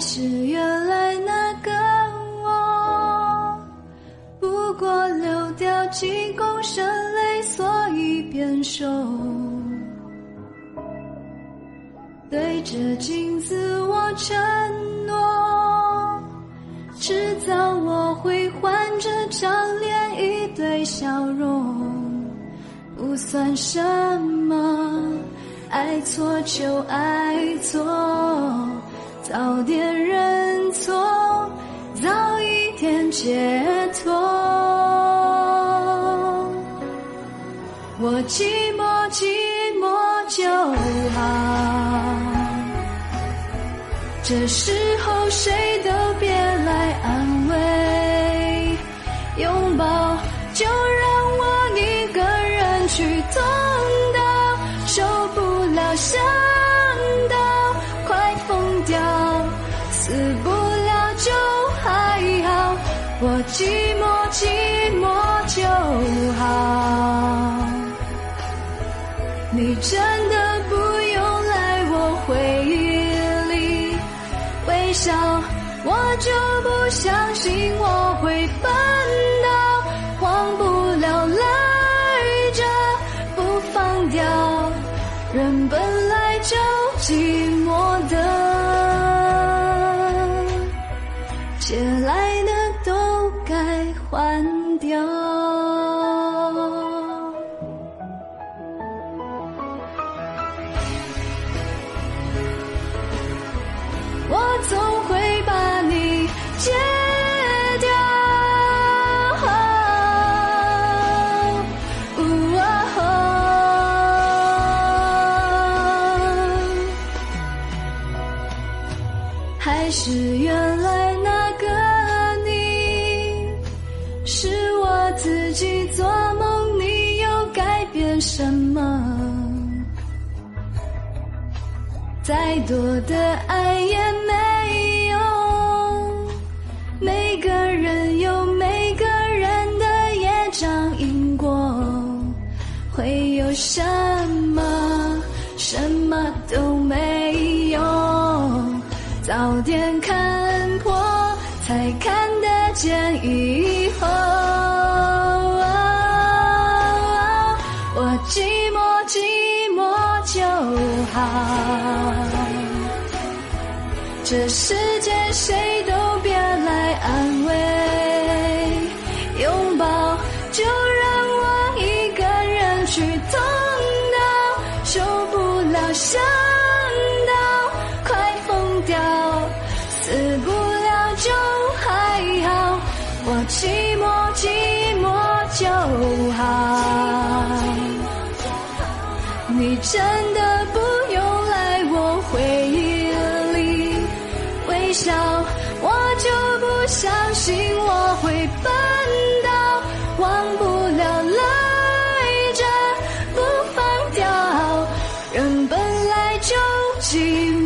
是原来那个我，不过流掉几公升泪，所以变瘦。对着镜子我承诺，迟早我会换这张脸，一堆笑容，不算什么，爱错就爱错，早点认错，早一点解脱。我寂寞寂寞就好，这时候谁都别来安慰，拥抱就让我一个人去痛到受不了，我寂寞寂寞就好。你真的不用来我回忆里微笑，我就不相信我会笨到忘不了赖着不放掉，人本来就寂寞的，是原来那个你，是我自己做梦，你又改变什么？再多的爱也没用，每个人有每个人的业障因果，会有什么？什么都没，早点看破，才看得见以后。我寂寞寂寞就好，这世界谁都别来安慰，拥抱就让我一个人去痛到受不了，我寂寞寂寞就好。你真的不用来我回忆里微笑，我就不相信我会笨到忘不了赖着不放掉，人本来就寂寞